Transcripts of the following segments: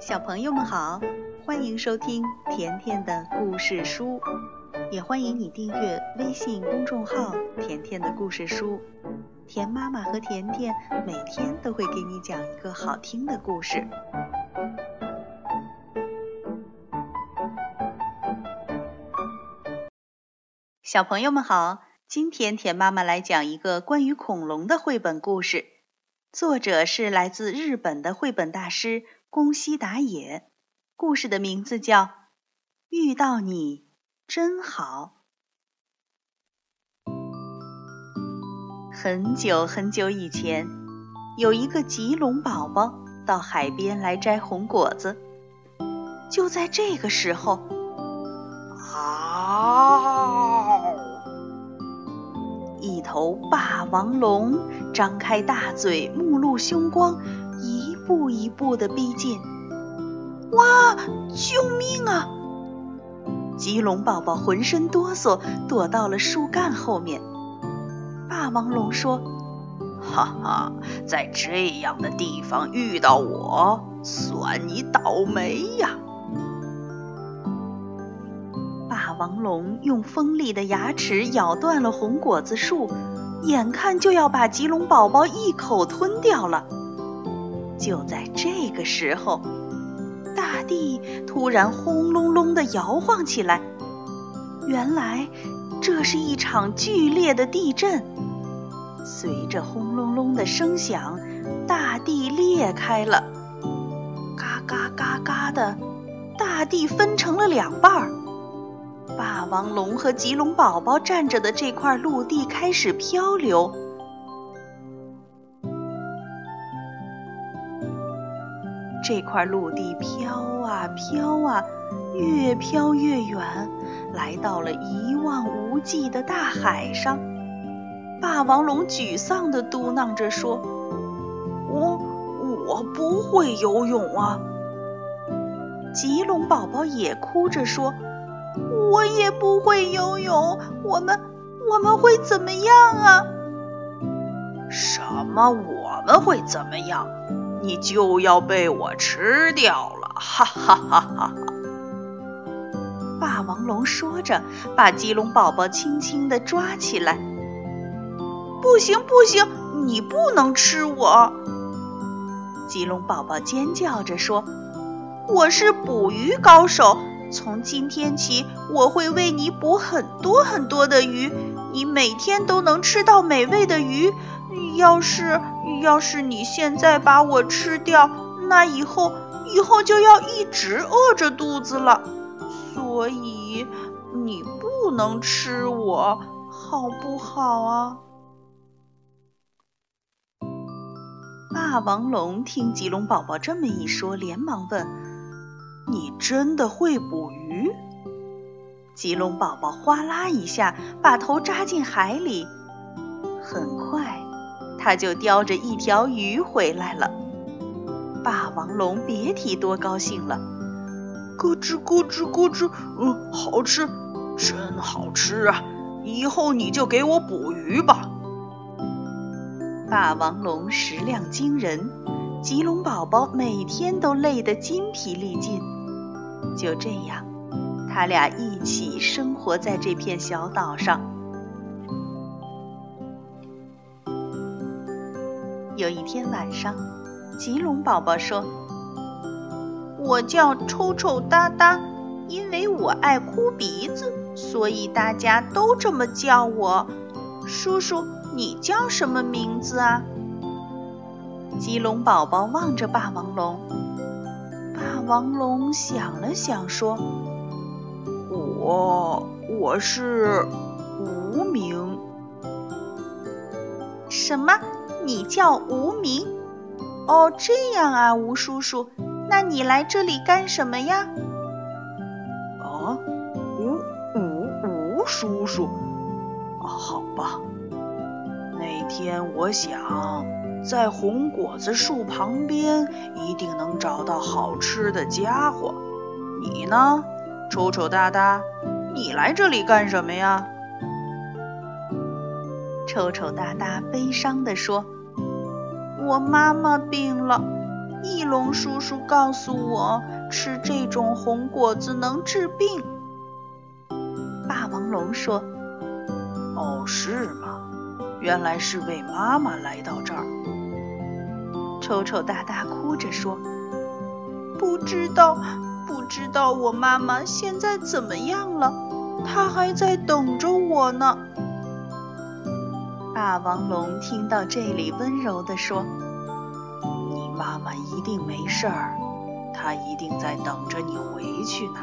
小朋友们好，欢迎收听甜甜的故事书，也欢迎你订阅微信公众号“甜甜的故事书”。甜妈妈和甜甜每天都会给你讲一个好听的故事。小朋友们好，今天甜妈妈来讲一个关于恐龙的绘本故事，作者是来自日本的绘本大师。宫西达也，故事的名字叫《遇到你真好》。很久很久以前，有一个棘龙宝宝到海边来摘红果子。就在这个时候，嗷！一头霸王龙张开大嘴，目露凶光。步一步的逼近，哇！救命啊！棘龙宝宝浑身哆嗦，躲到了树干后面。霸王龙说：“哈哈，在这样的地方遇到我，算你倒霉呀！”霸王龙用锋利的牙齿咬断了红果子树，眼看就要把棘龙宝宝一口吞掉了。就在这个时候，大地突然轰隆隆地摇晃起来。原来，这是一场剧烈的地震。随着轰隆隆的声响，大地裂开了，嘎嘎嘎嘎的，大地分成了两半儿。霸王龙和棘龙宝宝站着的这块陆地开始漂流。这块陆地飘啊飘啊，越飘越远，来到了一望无际的大海上。霸王龙沮丧地嘟囔着说：“我我不会游泳啊。”棘龙宝宝也哭着说：“我也不会游泳，我们我们会怎么样啊？”什么？我们会怎么样？你就要被我吃掉了！哈哈哈哈哈！霸王龙说着，把棘龙宝宝轻轻地抓起来。不行不行，你不能吃我！棘龙宝宝尖叫着说：“我是捕鱼高手，从今天起，我会为你捕很多很多的鱼，你每天都能吃到美味的鱼。要是……”要是你现在把我吃掉，那以后以后就要一直饿着肚子了。所以你不能吃我，好不好啊？霸王龙听棘龙宝宝这么一说，连忙问：“你真的会捕鱼？”棘龙宝宝哗啦一下把头扎进海里，很快。他就叼着一条鱼回来了。霸王龙别提多高兴了，咯吱咯吱咯吱，嗯，好吃，真好吃啊！以后你就给我捕鱼吧。霸王龙食量惊人，棘龙宝宝每天都累得筋疲力尽。就这样，他俩一起生活在这片小岛上。有一天晚上，棘龙宝宝说：“我叫臭臭哒哒，因为我爱哭鼻子，所以大家都这么叫我。叔叔，你叫什么名字啊？”棘龙宝宝望着霸王龙，霸王龙想了想说：“我我是无名。”什么？你叫无名，哦，这样啊，吴叔叔，那你来这里干什么呀？啊，吴吴吴叔叔，啊，好吧。那天我想，在红果子树旁边一定能找到好吃的家伙。你呢，丑丑哒哒，你来这里干什么呀？丑丑大大悲伤地说：“我妈妈病了，翼龙叔叔告诉我，吃这种红果子能治病。霸王龙说：“哦，是吗？原来是为妈妈来到这儿。”丑丑大大哭着说：“不知道，不知道我妈妈现在怎么样了？她还在等着我呢。”霸王龙听到这里，温柔地说。你妈妈一定没事儿，她一定在等着你回去呢。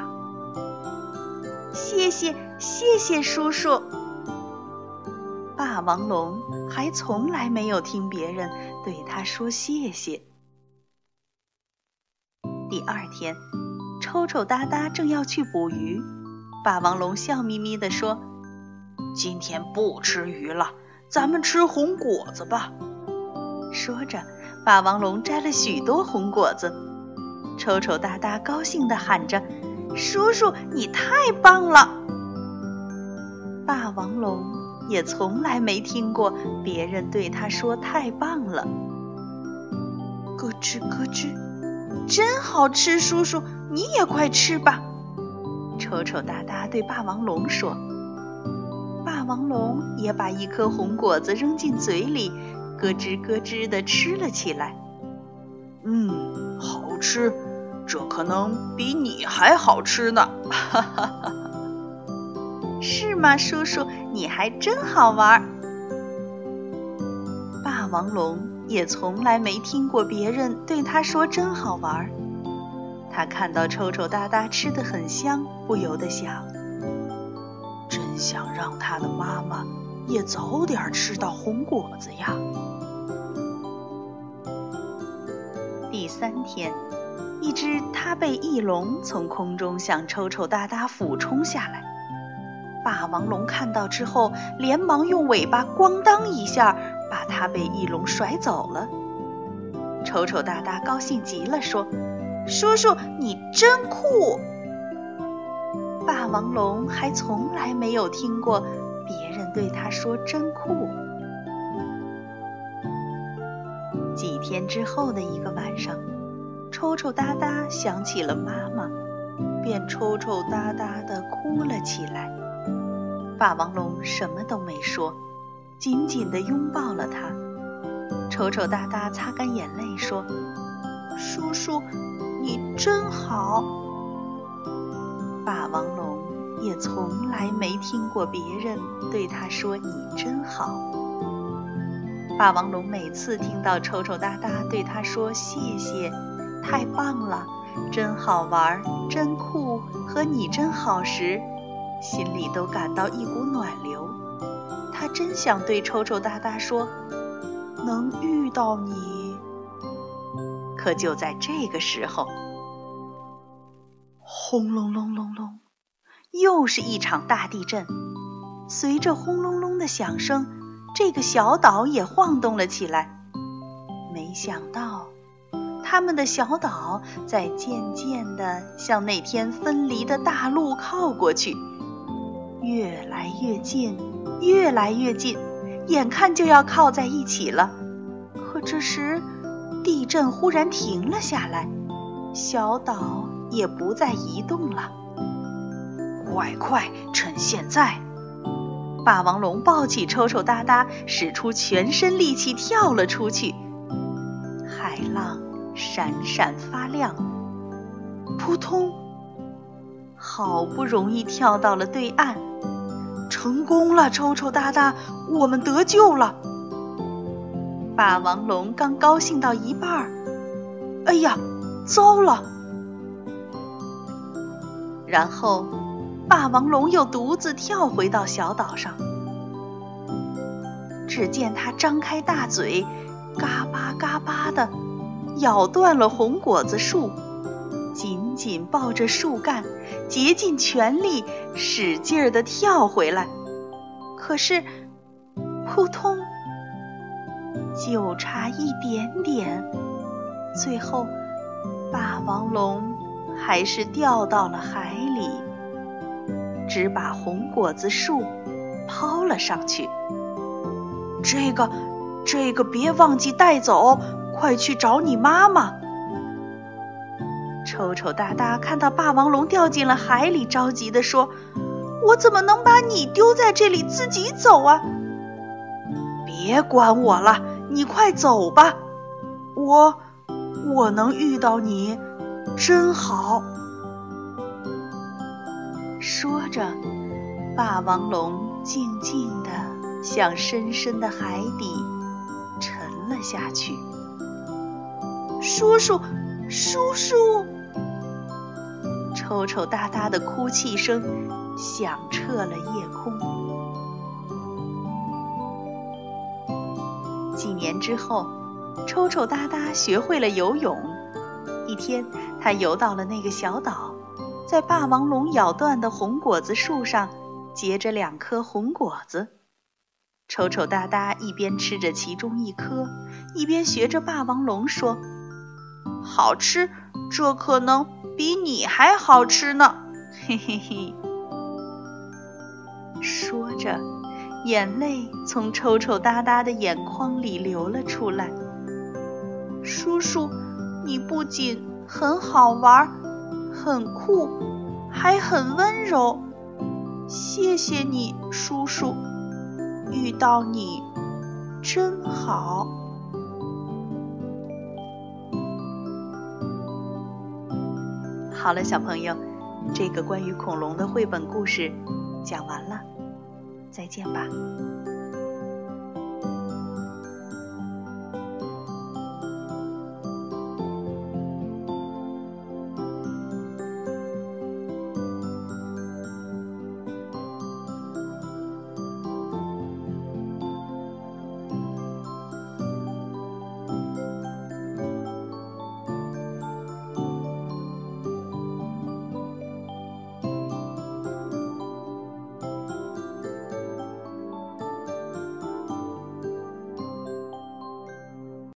谢谢，谢谢叔叔。霸王龙还从来没有听别人对他说谢谢。第二天，抽抽搭搭正要去捕鱼，霸王龙笑眯眯地说：“今天不吃鱼了，咱们吃红果子吧。”说着。霸王龙摘了许多红果子，抽抽搭搭高兴地喊着：“叔叔，你太棒了！”霸王龙也从来没听过别人对他说“太棒了”。咯吱咯吱，真好吃！叔叔，你也快吃吧。抽抽搭搭对霸王龙说。霸王龙也把一颗红果子扔进嘴里。咯吱咯吱地吃了起来。嗯，好吃，这可能比你还好吃呢。哈哈哈！是吗，叔叔？你还真好玩。霸王龙也从来没听过别人对他说“真好玩”。他看到臭臭哒哒吃得很香，不由得想：真想让他的妈妈也早点吃到红果子呀。第三天，一只他被翼龙从空中向抽抽搭搭俯冲下来。霸王龙看到之后，连忙用尾巴咣当一下把他被翼龙甩走了。抽抽搭搭高兴极了，说：“叔叔，你真酷！”霸王龙还从来没有听过别人对他说“真酷”。几天之后的一个晚上，抽抽搭搭想起了妈妈，便抽抽搭搭的哭了起来。霸王龙什么都没说，紧紧的拥抱了他。抽抽搭搭擦干眼泪说：“叔叔，你真好。”霸王龙也从来没听过别人对他说“你真好”。霸王龙每次听到抽抽搭搭对他说“谢谢，太棒了，真好玩，真酷，和你真好”时，心里都感到一股暖流。他真想对抽抽搭搭说：“能遇到你。”可就在这个时候，轰隆隆隆隆，又是一场大地震。随着轰隆隆的响声。这个小岛也晃动了起来，没想到，他们的小岛在渐渐地向那天分离的大陆靠过去，越来越近，越来越近，眼看就要靠在一起了。可这时，地震忽然停了下来，小岛也不再移动了。快快，趁现在！霸王龙抱起抽抽搭搭，使出全身力气跳了出去。海浪闪闪发亮，扑通！好不容易跳到了对岸，成功了！抽抽搭搭，我们得救了！霸王龙刚高兴到一半儿，哎呀，糟了！然后。霸王龙又独自跳回到小岛上，只见它张开大嘴，嘎巴嘎巴的咬断了红果子树，紧紧抱着树干，竭尽全力，使劲儿的跳回来。可是，扑通，就差一点点，最后，霸王龙还是掉到了海里。只把红果子树抛了上去。这个，这个别忘记带走，快去找你妈妈。抽抽搭搭看到霸王龙掉进了海里，着急地说：“我怎么能把你丢在这里自己走啊？”别管我了，你快走吧。我，我能遇到你，真好。说着，霸王龙静静地向深深的海底沉了下去。叔叔，叔叔！抽抽搭搭的哭泣声响彻了夜空。几年之后，抽抽搭搭学会了游泳。一天，他游到了那个小岛。在霸王龙咬断的红果子树上，结着两颗红果子。抽抽搭搭一边吃着其中一颗，一边学着霸王龙说：“好吃，这可能比你还好吃呢！”嘿嘿嘿。说着，眼泪从抽抽搭搭的眼眶里流了出来。叔叔，你不仅很好玩。很酷，还很温柔。谢谢你，叔叔，遇到你真好。好了，小朋友，这个关于恐龙的绘本故事讲完了，再见吧。